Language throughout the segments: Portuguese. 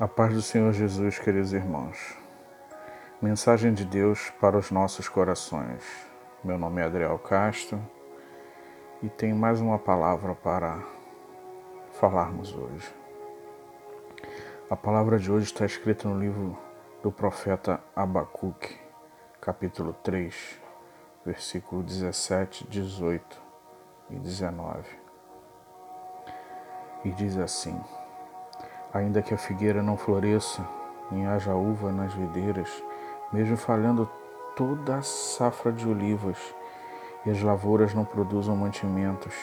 A paz do Senhor Jesus, queridos irmãos. Mensagem de Deus para os nossos corações. Meu nome é Adriel Castro e tenho mais uma palavra para falarmos hoje. A palavra de hoje está escrita no livro do profeta Abacuque, capítulo 3, versículo 17, 18 e 19. E diz assim: Ainda que a figueira não floresça, nem haja uva nas videiras, mesmo falhando toda a safra de olivas, e as lavouras não produzam mantimentos,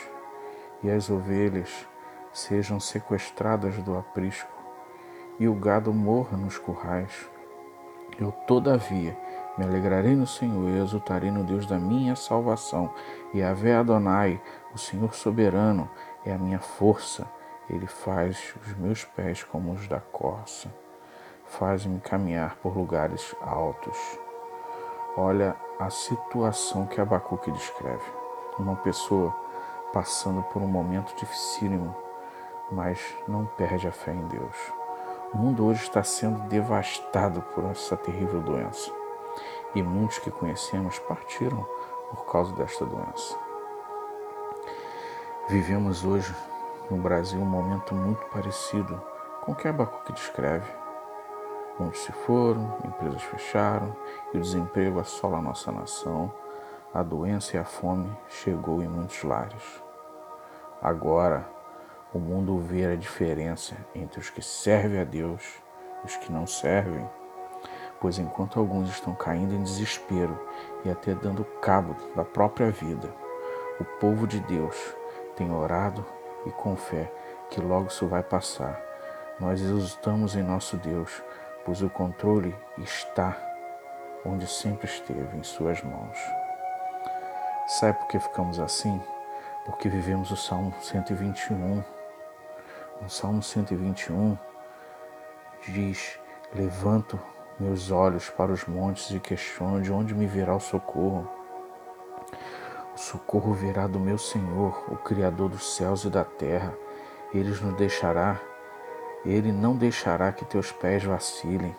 e as ovelhas sejam sequestradas do aprisco, e o gado morra nos currais. Eu, todavia, me alegrarei no Senhor e exultarei no Deus da minha salvação. E a Adonai, o Senhor soberano, é a minha força ele faz os meus pés como os da corça, faz-me caminhar por lugares altos. Olha a situação que Abacuque descreve. Uma pessoa passando por um momento dificílimo, mas não perde a fé em Deus. O mundo hoje está sendo devastado por essa terrível doença. E muitos que conhecemos partiram por causa desta doença. Vivemos hoje no Brasil um momento muito parecido com o que Abacuque descreve. Muitos se foram, empresas fecharam e o desemprego assola a nossa nação. A doença e a fome chegou em muitos lares. Agora, o mundo vê a diferença entre os que servem a Deus e os que não servem, pois enquanto alguns estão caindo em desespero e até dando cabo da própria vida, o povo de Deus tem orado e com fé que logo isso vai passar. Nós exultamos em nosso Deus, pois o controle está onde sempre esteve, em Suas mãos. Sabe por que ficamos assim? Porque vivemos o Salmo 121. No Salmo 121 diz: Levanto meus olhos para os montes e questiono de onde me virá o socorro. O socorro virá do meu Senhor, o Criador dos céus e da terra. Ele nos deixará, ele não deixará que teus pés vacilem.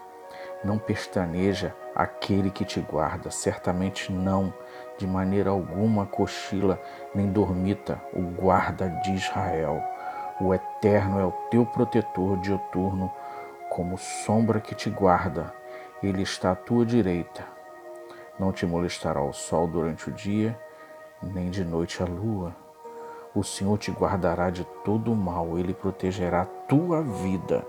Não pestaneja aquele que te guarda, certamente não, de maneira alguma cochila, nem dormita o guarda de Israel. O Eterno é o teu protetor dioturno, como sombra que te guarda. Ele está à tua direita. Não te molestará o sol durante o dia, nem de noite a lua. O Senhor te guardará de todo o mal, ele protegerá tua vida.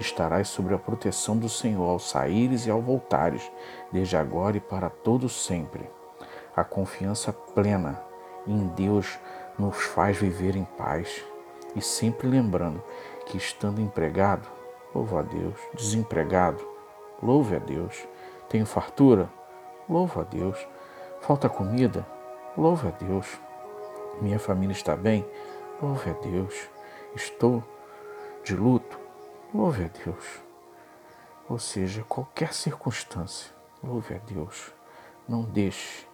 Estarás sobre a proteção do Senhor ao saíres e ao voltares, desde agora e para todo sempre. A confiança plena em Deus nos faz viver em paz e sempre lembrando que estando empregado, louva a Deus, desempregado, louve a Deus, tenho fartura, louva a Deus, falta comida, Louve a Deus. Minha família está bem? Louve a Deus. Estou de luto? Louve a Deus. Ou seja, qualquer circunstância, louve a Deus. Não deixe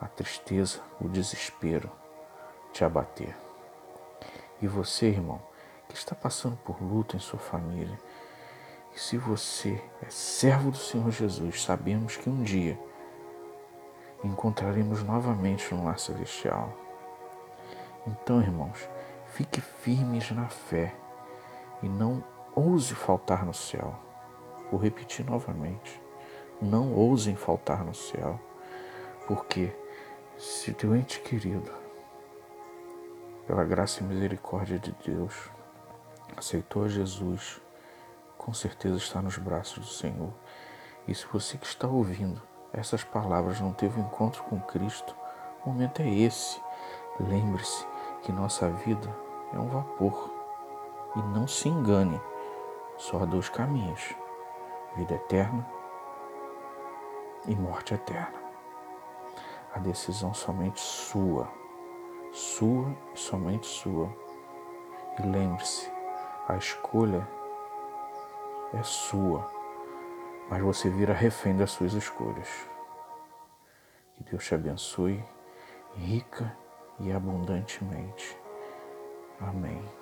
a tristeza, o desespero te abater. E você, irmão, que está passando por luto em sua família, e se você é servo do Senhor Jesus, sabemos que um dia encontraremos novamente no lar celestial. Então, irmãos, fique firmes na fé e não ouse faltar no céu. Vou repetir novamente: não ousem faltar no céu, porque se teu ente querido, pela graça e misericórdia de Deus, aceitou Jesus, com certeza está nos braços do Senhor. E se você que está ouvindo essas palavras não teve encontro com Cristo, o momento é esse. Lembre-se que nossa vida é um vapor. E não se engane, só há dois caminhos: vida eterna e morte eterna. A decisão somente sua, sua e somente sua. E lembre-se, a escolha é sua mas você vira refém das suas escolhas. Que Deus te abençoe rica e abundantemente. Amém.